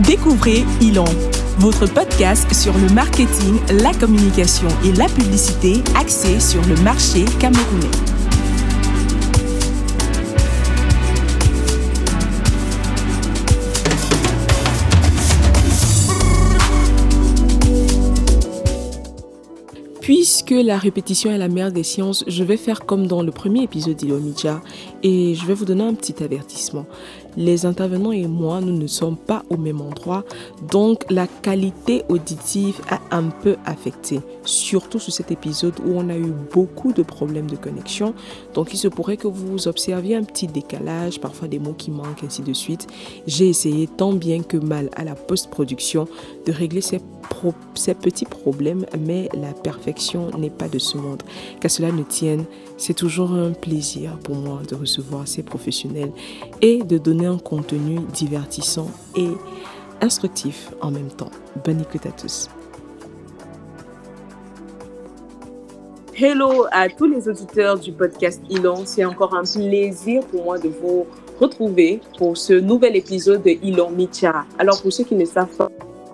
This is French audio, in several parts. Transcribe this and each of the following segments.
Découvrez Ilon, votre podcast sur le marketing, la communication et la publicité axé sur le marché camerounais. Puisque la répétition est la mère des sciences, je vais faire comme dans le premier épisode d'Ilomicha et je vais vous donner un petit avertissement les intervenants et moi, nous ne sommes pas au même endroit, donc la qualité auditive a un peu affecté, surtout sur cet épisode où on a eu beaucoup de problèmes de connexion. Donc il se pourrait que vous observiez un petit décalage, parfois des mots qui manquent, ainsi de suite. J'ai essayé tant bien que mal à la post-production de régler ces, petits problèmes, mais la perfection n'est pas de ce monde. Qu'à cela ne tienne, c'est toujours un plaisir pour moi de recevoir ces professionnels et de donner un contenu divertissant et instructif en même temps. Bonne écoute à tous. Hello à tous les auditeurs du podcast Ilon. C'est encore un plaisir pour moi de vous retrouver pour ce nouvel épisode de Ilon Micha. Alors pour ceux qui ne savent pas,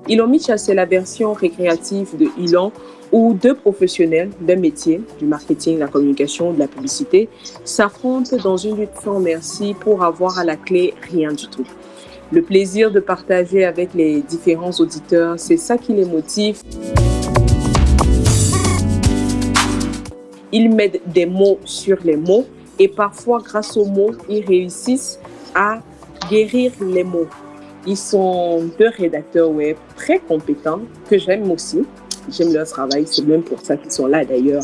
Ilon Micha, c'est la version récréative de Ilon où deux professionnels d'un métier, du marketing, de la communication, de la publicité, s'affrontent dans une lutte sans merci pour avoir à la clé rien du tout. Le plaisir de partager avec les différents auditeurs, c'est ça qui les motive. Ils mettent des mots sur les mots et parfois, grâce aux mots, ils réussissent à guérir les mots. Ils sont deux rédacteurs web très compétents que j'aime aussi. J'aime leur travail, c'est même pour ça qu'ils sont là d'ailleurs.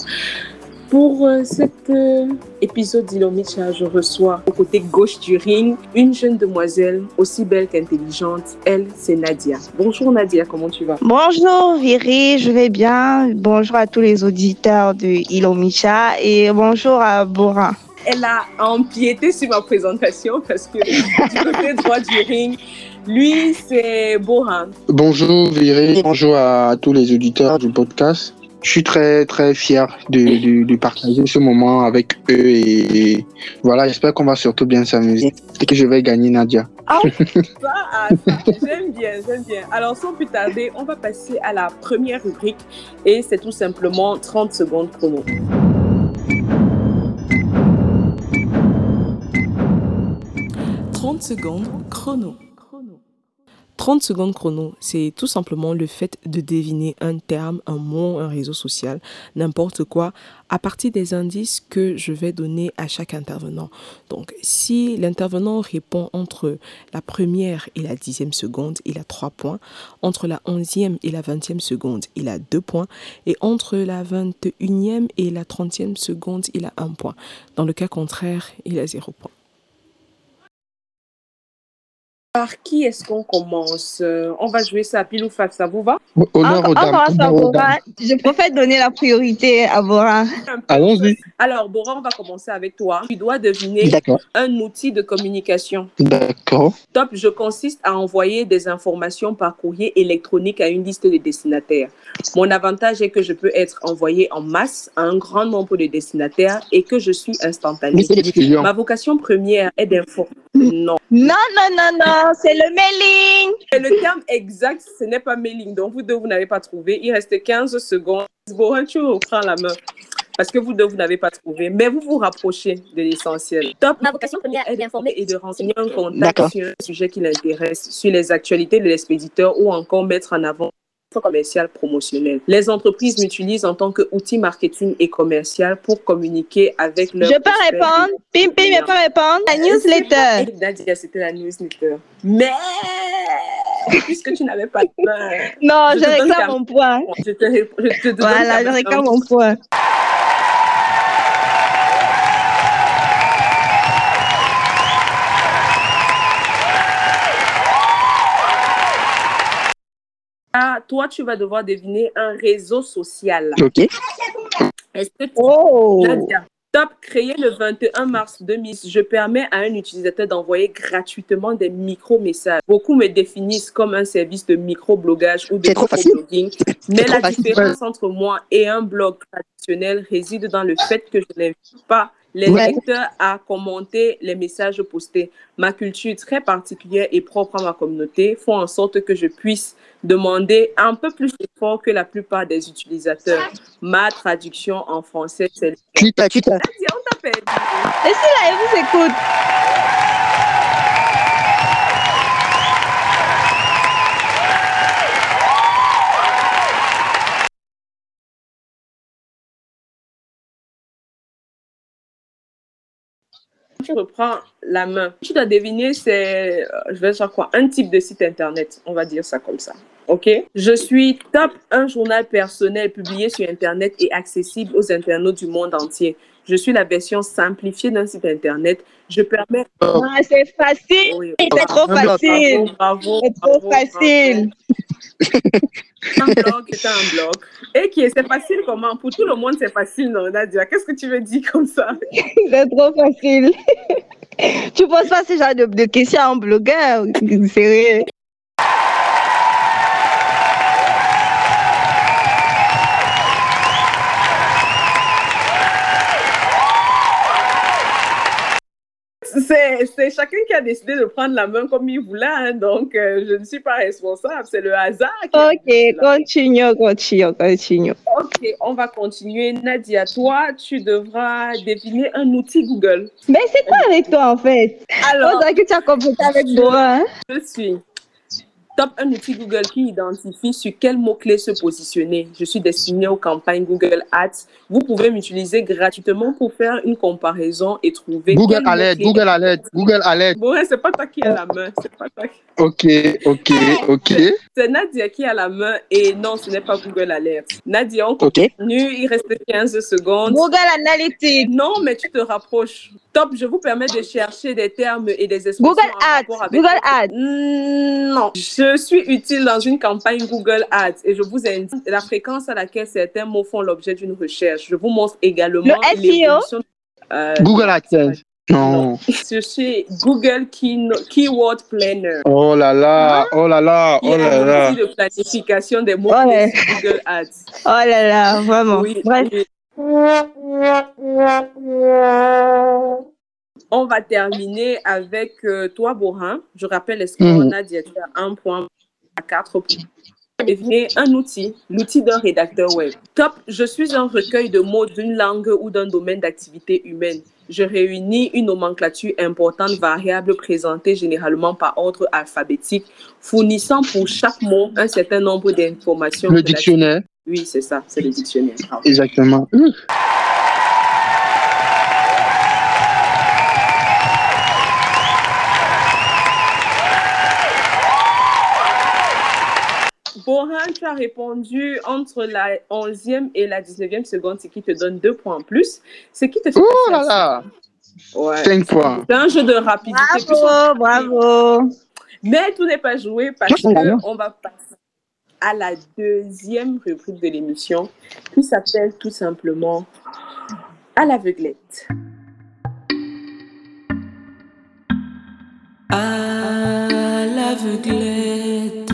Pour euh, cet euh, épisode d'Ilomicha, je reçois au côté gauche du ring une jeune demoiselle aussi belle qu'intelligente. Elle, c'est Nadia. Bonjour Nadia, comment tu vas? Bonjour Viri, je vais bien. Bonjour à tous les auditeurs de Ilomicha et bonjour à Bora. Elle a empiété sur ma présentation parce que du côté droit du ring, lui, c'est Bohan. Bonjour Viré, bonjour à tous les auditeurs du podcast. Je suis très très fier de, de, partager ce moment avec eux et, voilà, j'espère qu'on va surtout bien s'amuser et que je vais gagner Nadia. Ah, ah j'aime bien, j'aime bien. Alors sans plus tarder, on va passer à la première rubrique et c'est tout simplement 30 secondes chrono. 30 secondes chrono. 30 secondes chrono, c'est tout simplement le fait de deviner un terme, un mot, un réseau social, n'importe quoi, à partir des indices que je vais donner à chaque intervenant. Donc, si l'intervenant répond entre la première et la dixième seconde, il a trois points. Entre la onzième et la vingtième seconde, il a deux points. Et entre la vingt et unième et la trentième seconde, il a un point. Dans le cas contraire, il a zéro point. Par qui est-ce qu'on commence? Euh, On va jouer ça à pile ou face, ça vous va? Honneur aux dames. Je préfère donner la priorité à Bora. Allons-y. Alors, Bora, on va commencer avec toi. Tu dois deviner un outil de communication. D'accord. Top, je consiste à envoyer des informations par courrier électronique à une liste de destinataires. Mon avantage est que je peux être envoyé en masse à un grand nombre de destinataires et que je suis instantané. Ma vocation première est d'informer. Non. Non, non, non, non c'est le mailing. le terme exact, ce n'est pas mailing. Donc, vous deux, vous n'avez pas trouvé. Il reste 15 secondes. Bon, tu reprends la main. Parce que vous deux, vous n'avez pas trouvé. Mais vous vous rapprochez de l'essentiel. Top. Ma vocation première est d'informer et de renseigner un contact sur un sujet qui l'intéresse, sur les actualités de l'expéditeur ou encore mettre en avant commercial promotionnel. Les entreprises m'utilisent en tant qu'outil marketing et commercial pour communiquer avec leurs. Je peux répondre? Pim, pim, je peux répondre? La newsletter. Nadia, c'était la newsletter. Mais, puisque tu n'avais pas de. Non, je, réclame mon point. Je te, je te voilà, je réclame mon point. Toi, tu vas devoir deviner un réseau social. OK. Est-ce que tu... Oh. Top, créé le 21 mars 2000, je permets à un utilisateur d'envoyer gratuitement des micro-messages. Beaucoup me définissent comme un service de micro-blogage ou de micro-blogging. Mais la différence entre moi et un blog traditionnel réside dans le fait que je n'invite pas les Ouais. lecteurs à commenter les messages postés. Ma culture très particulière et propre à ma communauté font en sorte que je puisse demander un peu plus d'efforts que la plupart des utilisateurs. Ma traduction en français, c'est... Twitter, Twitter. Nadia, on t'a perdu. Et si là, elle vous écoute Tu reprends la main. Tu dois deviner, c'est, euh, je vais dire quoi, un type de site internet. On va dire ça comme ça. OK? Je suis top, un journal personnel publié sur Internet et accessible aux internautes du monde entier. Je suis la version simplifiée d'un site Internet. Je permets. Ah, C'est facile. Oui, C'est trop Bravo, facile. Bravo, C'est trop bravo, facile. Un blog est un blog. Et qui est, c'est facile comment? Pour tout le monde, c'est facile, non, Nadia? Qu'est-ce que tu veux dire comme ça? C'est trop facile. tu poses pas ce genre de, de questions à un blogueur. Sérieux. C'est, c'est chacun qui a décidé de prendre la main comme il voulait, hein, donc euh, je ne suis pas responsable, c'est le hasard. Qui Ok, continue, continue, continue. Ok, on va continuer. Nadia, toi, tu devras deviner un outil Google. Mais c'est quoi avec toi en fait? On Alors, dirait que tu as complété avec Bora. Hein? je suis top un outil Google qui identifie sur quel mot-clé se positionner. Je suis destinée aux campagnes Google Ads. Vous pouvez m'utiliser gratuitement pour faire une comparaison et trouver. Google Alert, Google Alert, Google Alert. Bon, c'est pas toi qui as la main. C'est pas toi qui- Ok, ok, ok. C'est Nadia qui a la main et non, ce n'est pas Google Alert. Nadia, on continue. Il reste 15 secondes. Google Analytics. Non, mais tu te rapproches. Top, je vous permets de chercher des termes et des expressions Google en Ads. rapport avec... Google Ads. Mm, Non, je suis utile dans une campagne Google Ads et je vous indique la fréquence à laquelle certains mots font l'objet d'une recherche. Je vous montre également Le SEO? Euh, Google AdSense. Non. Je suis Google Keyword Planner. Oh là là, oh là là, oh là un là. outil de planification des mots Ouais. sur Google Ads. Oh là là, vraiment. Oui. On va terminer avec euh, toi, Borin. Je rappelle, est-ce qu'on Mhm. a dit as un point à quatre points? Devinez un outil, l'outil d'un rédacteur web. Top, je suis un recueil de mots d'une langue ou d'un domaine d'activité humaine. Je réunis une nomenclature importante, variable, présentée généralement par ordre alphabétique, fournissant pour chaque mot un certain nombre d'informations. Le dictionnaire, Oui, c'est ça, c'est le dictionnaire. Bravo. exactement. Bohan, tu as répondu entre la 11e et la 19e seconde, ce qui te donne deux points en plus. Ce qui te fait Oh là là, Ouais. cinq fois. C'est un jeu de rapidité. Bravo, bravo. Mais tout n'est pas joué parce qu'on va passer à la deuxième rubrique de l'émission qui s'appelle tout simplement À l'aveuglette. À l'aveuglette.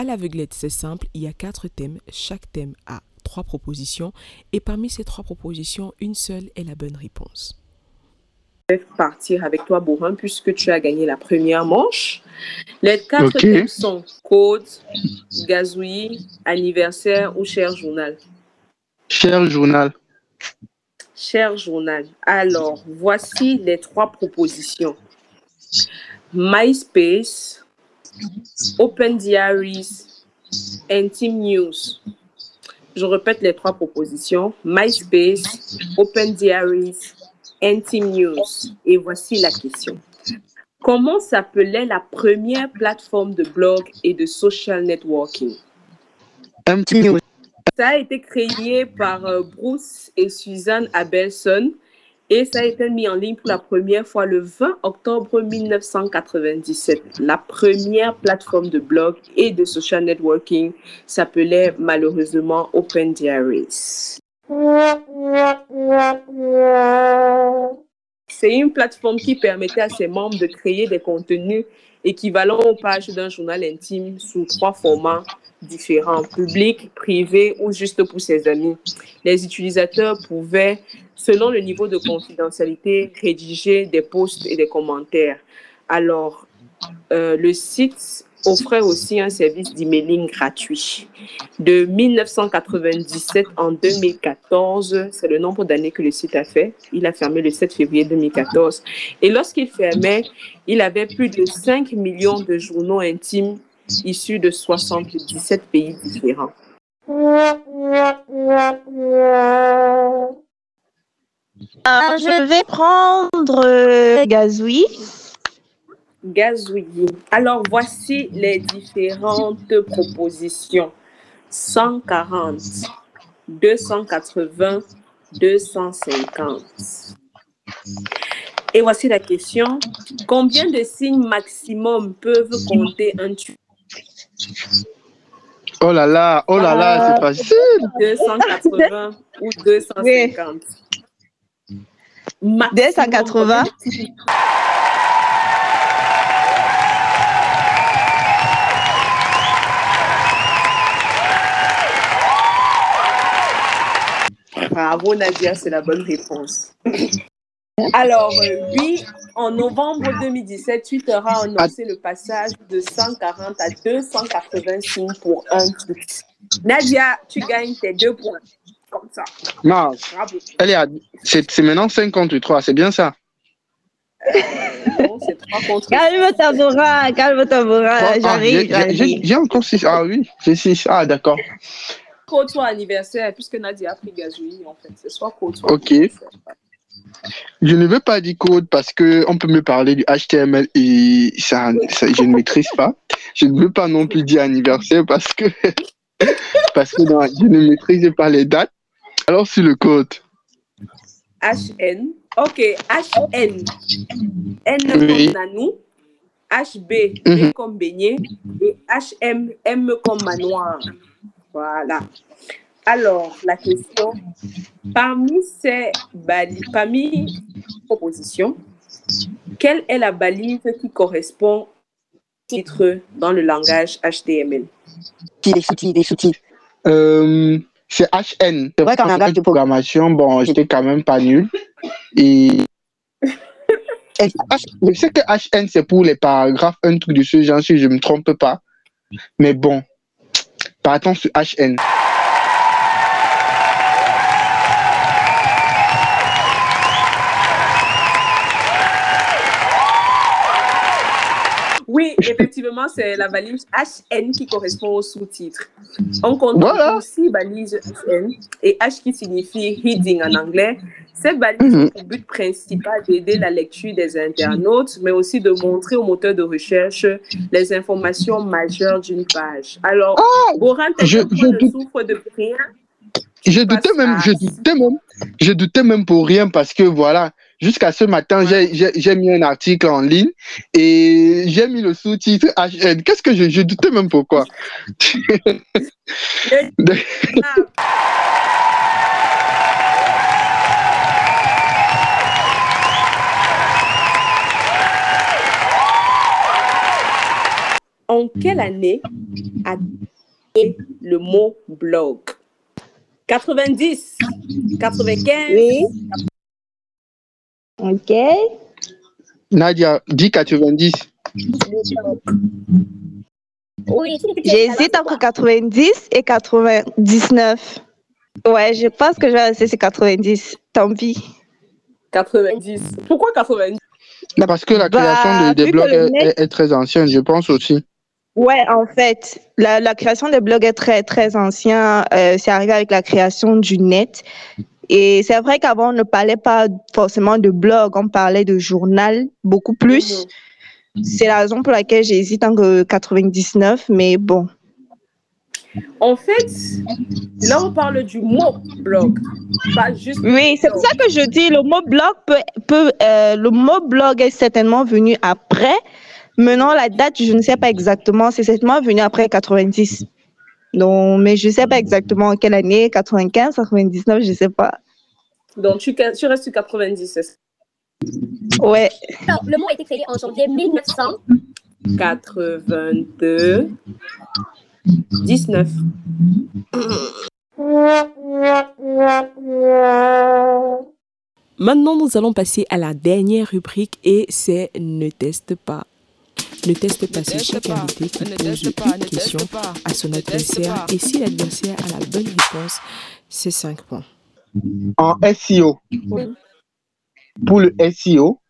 À l'aveuglette, c'est simple, il y a quatre thèmes. Chaque thème a trois propositions et parmi ces trois propositions, une seule est la bonne réponse. Je vais partir avec toi, Borin, puisque tu as gagné la première manche. Les quatre thèmes sont code, gazouille, anniversaire ou cher journal. Cher journal. Cher journal. Alors, voici les trois propositions. MySpace, Open Diaries, Intime News. Je répète les trois propositions. MySpace, Open Diaries, Intime News. Et voici la question. Comment s'appelait la première plateforme de blog et de social networking? News. Ça a été créé par euh, Bruce et Suzanne Abelson et ça a été mis en ligne pour la première fois le 20 octobre 1997. La première plateforme de blog et de social networking s'appelait malheureusement Open Diaries. C'est une plateforme qui permettait à ses membres de créer des contenus équivalents aux pages d'un journal intime sous trois formats différents, public, privé ou juste pour ses amis. Les utilisateurs pouvaient, selon le niveau de confidentialité, rédiger des posts et des commentaires. Alors, euh, le site offrait aussi un service d'emailing gratuit. De 1997 en 2014, c'est le nombre d'années que le site a fait. Il a fermé le 7 février 2014. Et lorsqu'il fermait, il avait plus de 5 millions de journaux intimes issus de 77 pays différents. Ah, je vais prendre euh, Gazoui. Gazouillis. Alors, voici les différentes propositions. 140, 280, 250. Et voici la question. Combien de signes maximum peuvent compter un tube Oh là là, oh là là, c'est facile. 280 ou 250 Maximum, 280. Bravo Nadia, c'est la bonne réponse. Alors, euh, oui, en novembre 2017, Twitter a annoncé le passage de 140 à 280 signes pour un tweet. Nadia, tu gagnes tes deux points. Comme ça. Non, Bravo. elle est à- c'est c'est maintenant 53, c'est bien ça. Non, c'est trois contre Calme ta bras, calme ta. Ah, J'arrive, j'ai- j'ai- j'ai j'arrive. j'ai encore 6. Ah oui, j'ai 6. Ah d'accord. Côte-toi anniversaire, puisque Nadia a pris gazouille, en fait. C'est soit côte-toi Ok. anniversaire. Je ne veux pas dire code parce que on peut me parler du HTML et ça, ça- je ne maîtrise pas. Je ne veux pas non plus dire anniversaire parce que parce que non, je ne maîtrise pas les dates. Alors sur le code. HN. Ok, HN. N Oui. comme Nanou. HB, B Mhm. comme beignet. Et HM, M comme manoir. Voilà. Alors, la question. Parmi ces bali- parmi ces propositions, quelle est la balise qui correspond au titre dans le langage HTML? des sous-titres, des sous-titres? Euh, c'est HN. C'est vrai qu'en langage de programmation, bon, j'étais quand même pas nul. Et Et- je sais que HN c'est pour les paragraphes, un truc de ce genre, si je me trompe pas. Mais bon, partons sur HN. Oui, effectivement, c'est la valise HN qui correspond au sous-titre. On compte Voilà. aussi balise HN et H qui signifie reading en anglais. Cette balise Mhm. a pour but principal d'aider la lecture des internautes, mais aussi de montrer au moteur de recherche les informations majeures d'une page. Alors, tes Ah, je- deux je points ne doute- de rien? Je doutais même, à- je doutais même, je doutais même pour rien parce que voilà, jusqu'à ce matin, j'ai- mis un article en ligne et j'ai mis le sous-titre HN. Qu'est-ce que je, je doutais même pourquoi? En quelle année a été le mot blog 90, 95, Oui. Ok. Nadia, dit 90. J'hésite entre 90 et 99. Ouais, je pense que je vais rester sur 90. Tant pis. 90. Pourquoi 90 Là, parce que la Bah, création de- des blogs est, net- est- est très ancienne, je pense aussi. Ouais, en fait, la, la création des blogs est très, très ancien. Euh, c'est arrivé avec la création du net. Et c'est vrai qu'avant, on ne parlait pas forcément de blog, on parlait de journal beaucoup plus. C'est la raison pour laquelle j'hésite entre 99, mais bon. En fait, là, on parle du mot blog, pas juste. Oui, c'est pour ça que je dis le mot blog peut, peut euh, le mot blog est certainement venu après. Maintenant, la date, je ne sais pas exactement. C'est certainement venu après 90. Donc, mais je ne sais pas exactement en quelle année, 95, 99, je ne sais pas. Donc, tu, tu restes sur 90. c'est ça? Ouais. Alors, le mot a été créé en janvier 1900. 82 19. Maintenant, nous allons passer à la dernière rubrique et c'est Ne teste pas. Ne teste pas, chaque invité qui pose une question à son adversaire. et si l'adversaire a la bonne réponse, c'est 5 points. En SEO, pour le SEO,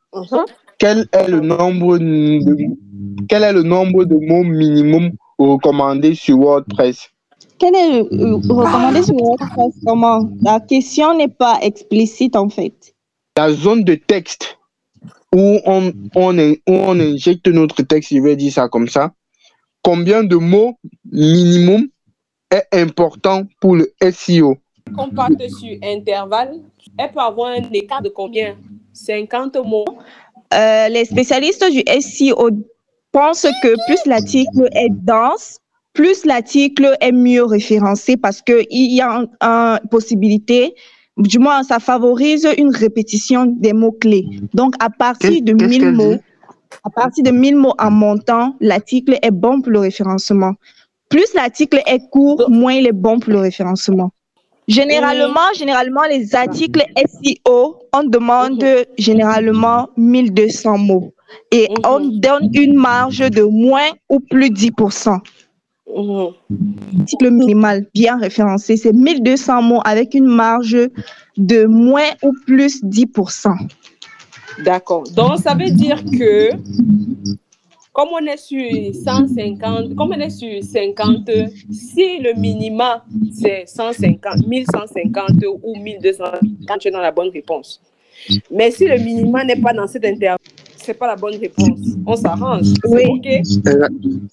quel est le nombre de, quel est le nombre de mots minimum recommandés sur WordPress? Quel est le euh, recommandé sur WordPress? Comment? La question n'est pas explicite en fait. La zone de texte où on, on, in- où on injecte notre texte, je vais dire ça comme ça. Combien de mots minimum est important pour le SEO On parte sur intervalle. Elle peut avoir un écart de combien? 50 mots? Euh, les spécialistes du SEO pensent que plus l'article est dense, plus l'article est mieux référencé parce qu'il y a une possibilité, du moins ça favorise une répétition des mots-clés. Donc à partir de qu'est-ce 1000 qu'elle mots, dit? à partir de 1000 mots en montant, l'article est bon pour le référencement. Plus l'article est court, moins il est bon pour le référencement. Généralement, généralement, les articles SEO, on demande généralement 1200 mots et on donne une marge de moins ou plus 10%. Mhm. L'article minimal bien référencé, c'est 1200 mots avec une marge de moins ou plus 10%. D'accord. Donc, ça veut dire que, comme on est sur 150, comme on est sur 50, si le minima c'est 150, 1150 ou 1200, quand tu es dans la bonne réponse. Mais si le minima n'est pas dans cet intervalle, c'est pas la bonne réponse. On s'arrange. Oui.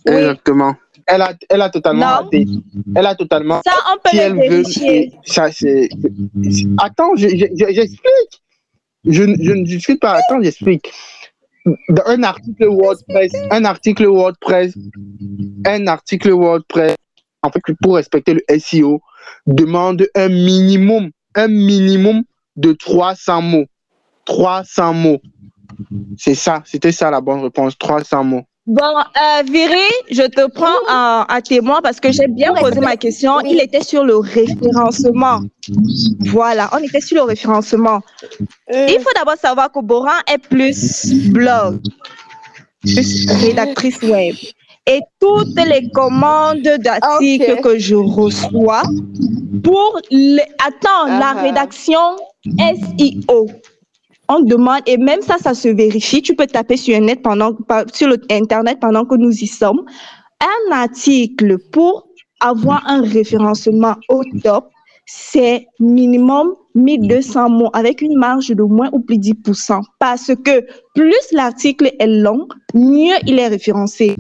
Exactement. Elle a, elle a totalement Non. raté. Elle a totalement. Ça, on peut Si elle veut. vérifier. Ça, c'est. Attends, je- je- je- j'explique. Je, ne- je ne discute pas. Attends, j'explique. Un article WordPress, un article WordPress, un article WordPress, en fait, pour respecter le SEO, demande un minimum, un minimum de 300 mots. 300 mots. C'est ça, c'était ça la bonne réponse, 300 mots. Bon, euh, Viri, je te prends à, à témoin parce que j'ai bien posé ma question. Il était sur le référencement. Voilà, on était sur le référencement. Euh, Il faut d'abord savoir que Boran est plus blog, plus rédactrice web. Et toutes les commandes d'articles que je reçois pour les... Attends, la Ah. rédaction SEO. On demande, et même ça, ça se vérifie. Tu peux taper sur, net pendant, par- sur le Internet pendant que nous y sommes. Un article pour avoir un référencement au top, c'est minimum 1200 mots avec une marge de moins ou plus 10%. Parce que plus l'article est long, mieux il est référencé.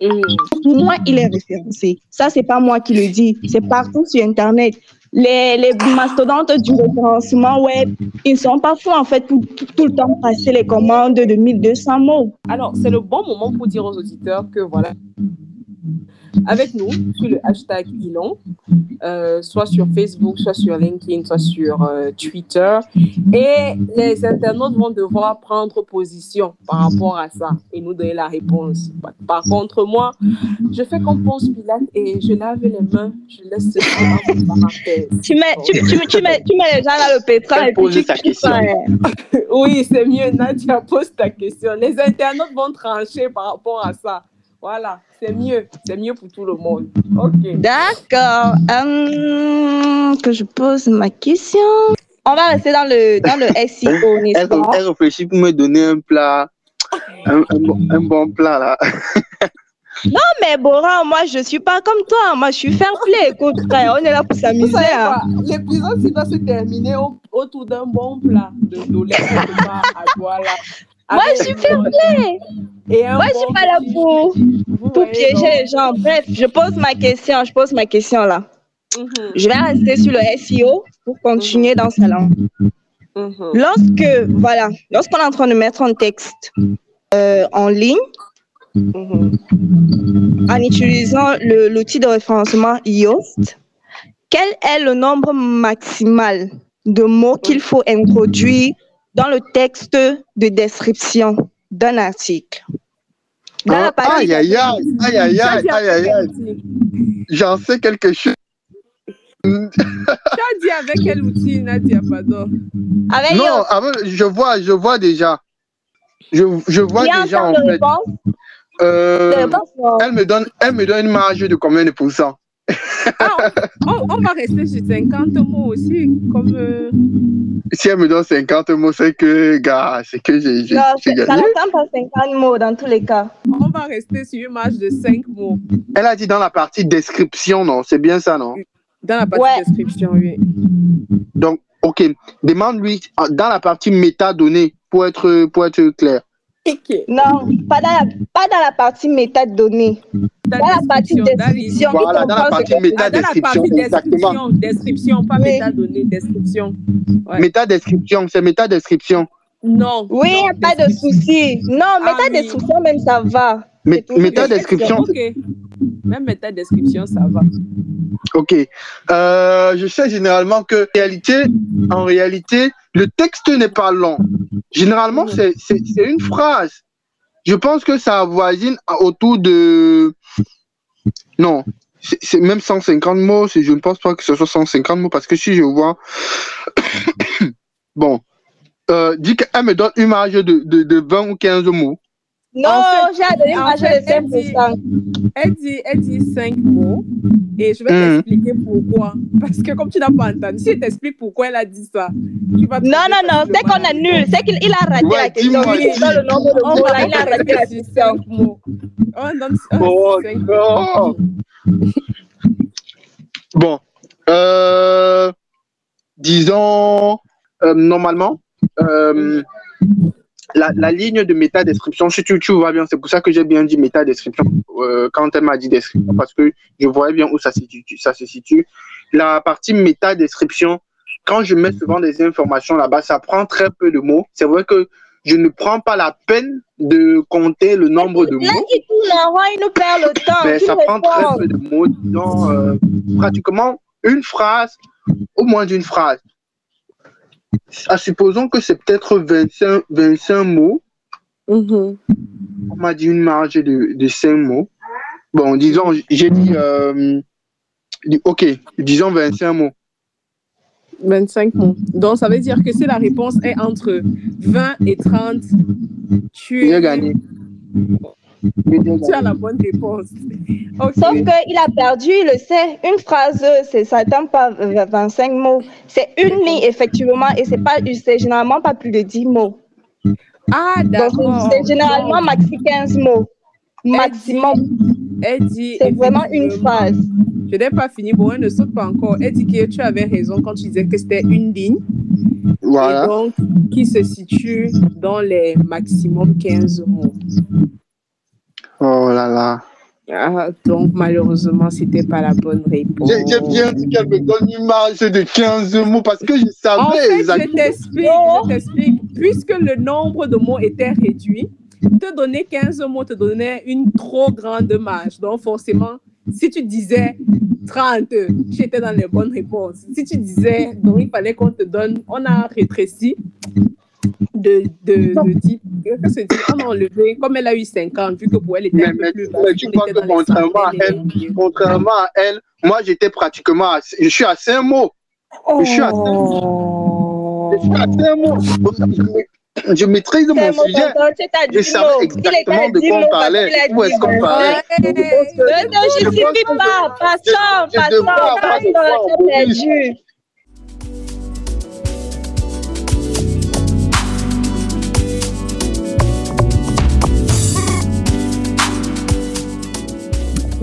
mhm. Moins il est référencé. Ça, c'est pas moi qui le dis. C'est partout sur Internet. Les, les mastodontes du référencement web, ils sont pas fous en fait pour tout le temps passer les commandes de 1200 mots. Alors, c'est le bon moment pour dire aux auditeurs que voilà, avec nous sur le hashtag Ilon, euh, soit sur Facebook, soit sur LinkedIn, soit sur euh, Twitter. Et les internautes vont devoir prendre position par rapport à ça et nous donner la réponse. Par- contre, moi, je fais comme Ponce Pilate et je lave les mains, je laisse ce entre parenthèses. Tu mets, tu, tu, tu mets, tu mets les gens dans le pétrin et puis pose tu sa tu question. fais- Oui, c'est mieux, Nadia, pose ta question. Les internautes vont trancher par rapport à ça. Voilà, c'est mieux. C'est mieux pour tout le monde. OK. D'accord. Hum, que je pose ma question. On va rester dans le, dans le SEO, n'est-ce Elle, pas? elle réfléchit pour me donner un plat, un, un bon, un bon plat là. Mais Boran, moi, je suis pas comme toi. Moi, je suis fair play. Écoute, on est là pour s'amuser. hein. L'épisode il va se terminer au- autour d'un bon plat de. Moi, je suis fair play. Et Moi, je suis pas là pour, pour piéger les gens. Bref, je pose ma question. Je pose ma question là. mhm, Je vais rester sur le SEO pour continuer dans ce langue. mhm. Lorsque, voilà, lorsqu'on est en train de mettre un texte euh, en ligne, Mhm. en utilisant l'outil de référencement Yoast, quel est le nombre maximal de mots qu'il faut introduire dans le texte de description d'un article. Dans la Ah, partie- Aïe, aïe, aïe, aïe, aïe, aïe, aïe, aïe, aïe. J'en sais quelque chose. Tu as dit avec quel outil, Nadia, pardon? Avec Non, avant, je vois, je vois déjà. Je, je vois déjà temps en de fait. réponse. Euh, elle me donne, elle me donne une marge de combien de pourcents? Ah, on, on va rester sur 50 mots aussi, comme... euh, Si elle me donne 50 mots, c'est que, gars, c'est que j'ai ça gagné. ne ressemble pas à 50 mots dans tous les cas. on va rester sur une marge de 5 mots. Elle a dit dans la partie description, non? C'est bien ça, non? Dans la partie Ouais. description, oui. Donc, ok. Demande-lui dans la partie métadonnées pour être, pour être clair. Non, pas dans la, pas dans la partie métadonnées. Dans Dans la partie description. il Voilà, dans la partie Ah, métadescription, partie exactement. description, description, pas Oui. métadonnées, description. Ouais. Métadescription, c'est métadescription. Non. Oui, non, pas de souci. Non, Ah métadescription, même ça va. Métadescription, Ok. Même métadescription, ça va. ok. Euh, je sais généralement que en réalité, en réalité, le texte n'est pas long. Généralement, c'est c'est- une phrase. Je pense que ça avoisine autour de. Non, c'est même 150 mots. Je ne pense pas que ce soit 150 mots parce que si je vois. bon. Euh, dis qu'elle me donne une marge de, de, de 20 ou 15 mots. Non, En j'ai donné une en marge fait, de 5%. Elle dit, elle dit 5 mots et je vais Mhm. t'expliquer pourquoi. Parce que comme tu n'as pas entendu, si elle t'explique pourquoi elle a dit ça, tu vas Non, non, non, c'est qu'on annule. C'est qu'il il a raté Ouais, la question. Il donne le nombre de On mots là, il a raté la question. 5 mots. On donne Oh, 5 non. Bon, euh, disons, euh, normalement, euh, la, la ligne de métadescription, si tu, tu vois bien, c'est pour ça que j'ai bien dit métadescription euh, quand elle m'a dit description, parce que je voyais bien où ça se situe. Ça se situe. La partie métadescription, quand je mets souvent des informations là-bas, ça prend très peu de mots. C'est vrai que je ne prends pas la peine de compter le nombre de Là, mots. il nous perd le temps. Mais qu'il ça prend très peu de mots, disons, euh, pratiquement une phrase, au moins d'une phrase. Ah, supposons que c'est peut-être 25, 25 mots. Mhm. On m'a dit une marge de, de 5 mots. Bon, disons, j'ai dit, euh, ok, disons 25 mots. 25 mots. Donc, ça veut dire que si la réponse est entre 20 et 30, tu, J'ai gagné. Tu as la bonne réponse. Sauf qu'il a perdu, il le sait. Une phrase, c'est, ça n'atteint pas v- 25 mots. C'est une ligne, effectivement, et c'est, pas, c'est généralement pas plus de 10 mots. Ah, Donc, d'accord. c'est généralement maxi 15 mots. Maximum. Elle dit. C'est vraiment une phrase. Je n'ai pas fini. Bon, elle ne saute pas encore. Elle dit que tu avais raison quand tu disais que c'était une ligne. Et Voilà. donc, qui se situe dans les maximum 15 mots. Oh là là. Ah, donc, malheureusement, c'était pas la bonne réponse. J'ai bien dit qu'elle me donne une marge de 15 mots parce que je savais En fait, je t'explique, je t'explique. Puisque le nombre de mots était réduit, te donner 15 mots te donnait une trop grande marge. Donc, forcément, si tu disais 30, tu étais dans les bonnes réponses. Si tu disais, donc il fallait qu'on te donne, on a rétréci de, de, de 10, que se dit, on a enlevé, comme elle a eu 50, vu que pour elle était Mais, un peu plus mais tu était que contrairement à et- Contrairement à elle, moi j'étais pratiquement à, je suis à 5 mots. Je suis à 5 mots. Je suis à 5 mots. Je, ma- je maîtrise mon sujet. Je savais exactement était de quoi on parlait. Où est-ce qu'on parlait. Ne te Je justifie pense que pas. je- Passons, je passons. Passons, fois tu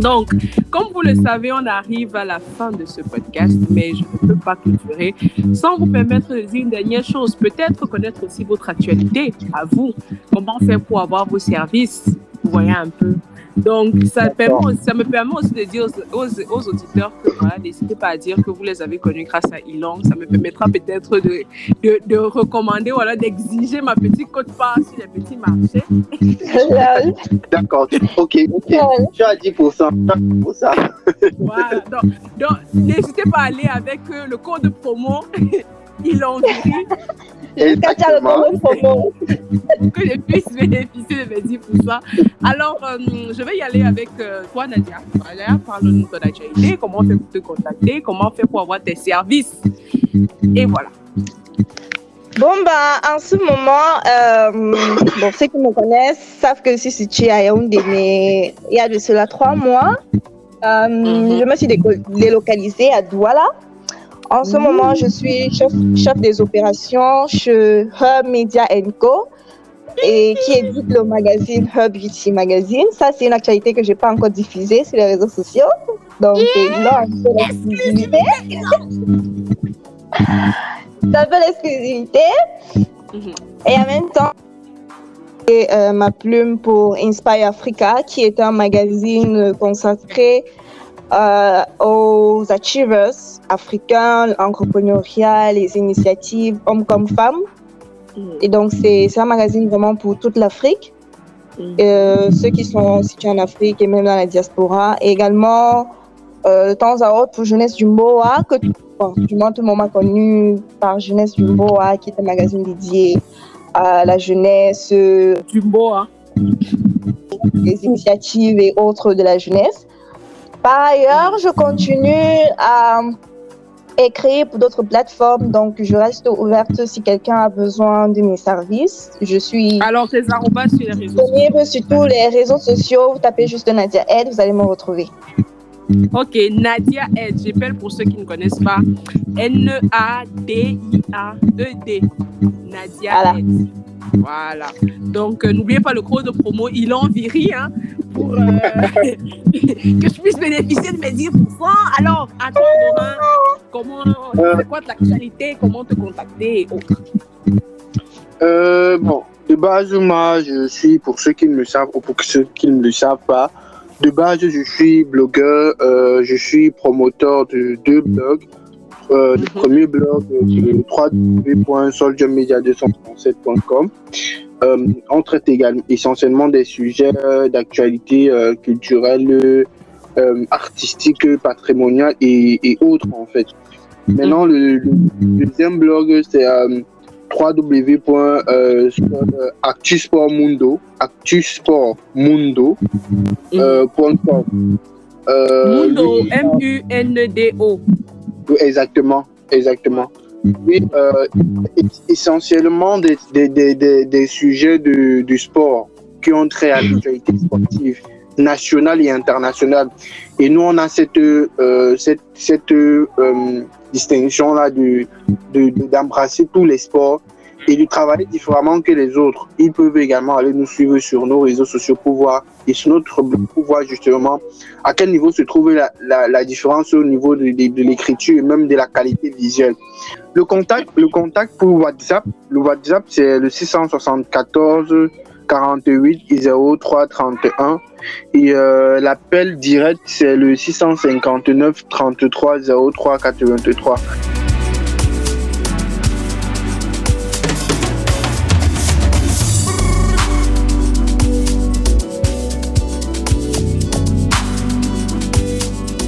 Donc, comme vous le savez, on arrive à la fin de ce podcast, mais je ne peux pas clôturer sans vous permettre de dire une dernière chose. Peut-être connaître aussi votre actualité à vous. Comment faire pour avoir vos services? Vous voyez un peu. Donc, ça, permet, ça me permet aussi de dire aux, aux, aux auditeurs que voilà, n'hésitez pas à dire que vous les avez connus grâce à Elon. Ça me permettra peut-être de, de, de recommander, voilà, d'exiger ma petite cote-part sur les petits marchés. D'accord. Ok, ok. Tu as 10%. Pour ça. Voilà. Donc, donc, n'hésitez pas à aller avec euh, le code promo il en vit Jusqu'à faire le Exactement. gros promo. pour que je puisse bénéficier de mes 10%. Alors, euh, je vais y aller avec euh, toi, Nadia. Voilà, parle-nous de ton actualité, comment on fait pour te contacter, comment on fait pour avoir tes services. Et voilà. Bon, bah, en ce moment, euh, bon, ceux qui me connaissent savent que je suis située à Yaoundé, mais il y a de cela trois mois, euh, Mhm. je me suis délocalisée à Douala. En ce moment, je suis chef, chef des opérations chez Hub Media Co. Et qui édite le magazine Hub Beauty Magazine. Ça, c'est une actualité que je n'ai pas encore diffusée sur les réseaux sociaux. Donc, euh, là, un peu l'exclusivité. C'est un peu l'exclusivité. Et en même temps, j'ai euh, ma plume pour Inspire Africa, qui est un magazine consacré euh, aux achievers africains, entrepreneuriat, les initiatives hommes comme femmes. Et donc, c'est un magazine vraiment pour toute l'Afrique, Mhm. euh, ceux qui sont situés en Afrique et même dans la diaspora. Et également, euh, de temps à autre, pour Jeunesse du Mboa, que bon, du moins tout le monde m'a connu par Jeunesse du Mboa, qui est un magazine dédié à la jeunesse, euh, Du hein. les initiatives et autres de la jeunesse. Par ailleurs, je continue à écrire pour d'autres plateformes, donc je reste ouverte si quelqu'un a besoin de mes services. Je suis Alors, tes arrobas sur les réseaux sociaux. sur tous les réseaux sociaux. Vous tapez juste Nadia Ed, vous allez me retrouver. Ok, Nadia Ed, j'appelle pour ceux qui ne connaissent pas. N-A-D-I-A-E-D. Nadia Voilà. Ed. Voilà. Donc, euh, n'oubliez pas le code de promo Il en Viri hein, pour euh, que je puisse bénéficier de mes 10%. Alors, à toi, Morin, comment, Euh. c'est quoi l'actualité, comment te contacter et autres? Bon, de base, moi, je suis, pour ceux qui ne le savent ou pour ceux qui ne le savent pas, de base, je suis blogueur, je suis promoteur de deux blogs. Euh, Le Mhm. premier blog, euh, c'est le www.soldiermedia237.com. Euh, on traite également essentiellement des sujets euh, d'actualité euh, culturelle, artistique, patrimoniale et, et autres, en fait. Maintenant, le, le deuxième blog, c'est www.actusportmundo. Euh, Mundo, M-U-N-D-O. Exactement, exactement. Oui, euh, es- essentiellement des, des, des, des, sujets de, du sport qui ont trait à l'actualité sportive nationale et internationale. Et nous, on a cette, euh, cette, cette euh, distinction-là de, de, de- d'embrasser tous les sports et de travailler différemment que les autres. Ils peuvent également aller nous suivre sur nos réseaux sociaux pour voir, et sur notre blog pour voir justement à quel niveau se trouve la, différence au niveau de l'écriture et même de la qualité visuelle. Le contact, le contact pour WhatsApp, le WhatsApp c'est le 674 48 03 31 et euh, l'appel direct c'est le 659 33 03 83.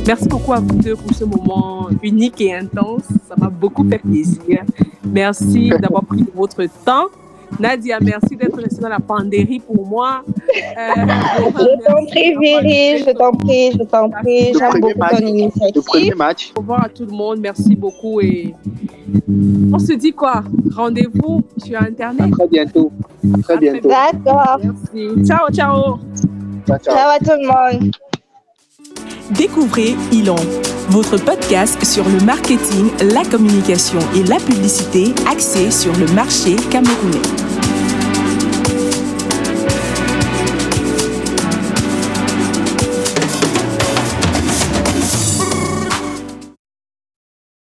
Merci beaucoup à vous deux pour ce moment unique et intense. Ça m'a beaucoup fait plaisir. Merci d'avoir pris de votre temps. Nadia, merci d'être restée dans la pandérie pour moi. Euh, Je t'en prie, Viri, je t'en prie, je t'en prie. Le J'aime beaucoup match. ton Le premier initiative. match. Au revoir à tout le monde. Merci beaucoup. Et on se dit quoi? Rendez-vous sur À Internet. très bientôt. À très bientôt. D'accord. Merci. Ciao, ciao. Ciao, ciao. Ciao à tout le monde. Découvrez Ilon, votre podcast sur le marketing, la communication et la publicité axé sur le marché camerounais.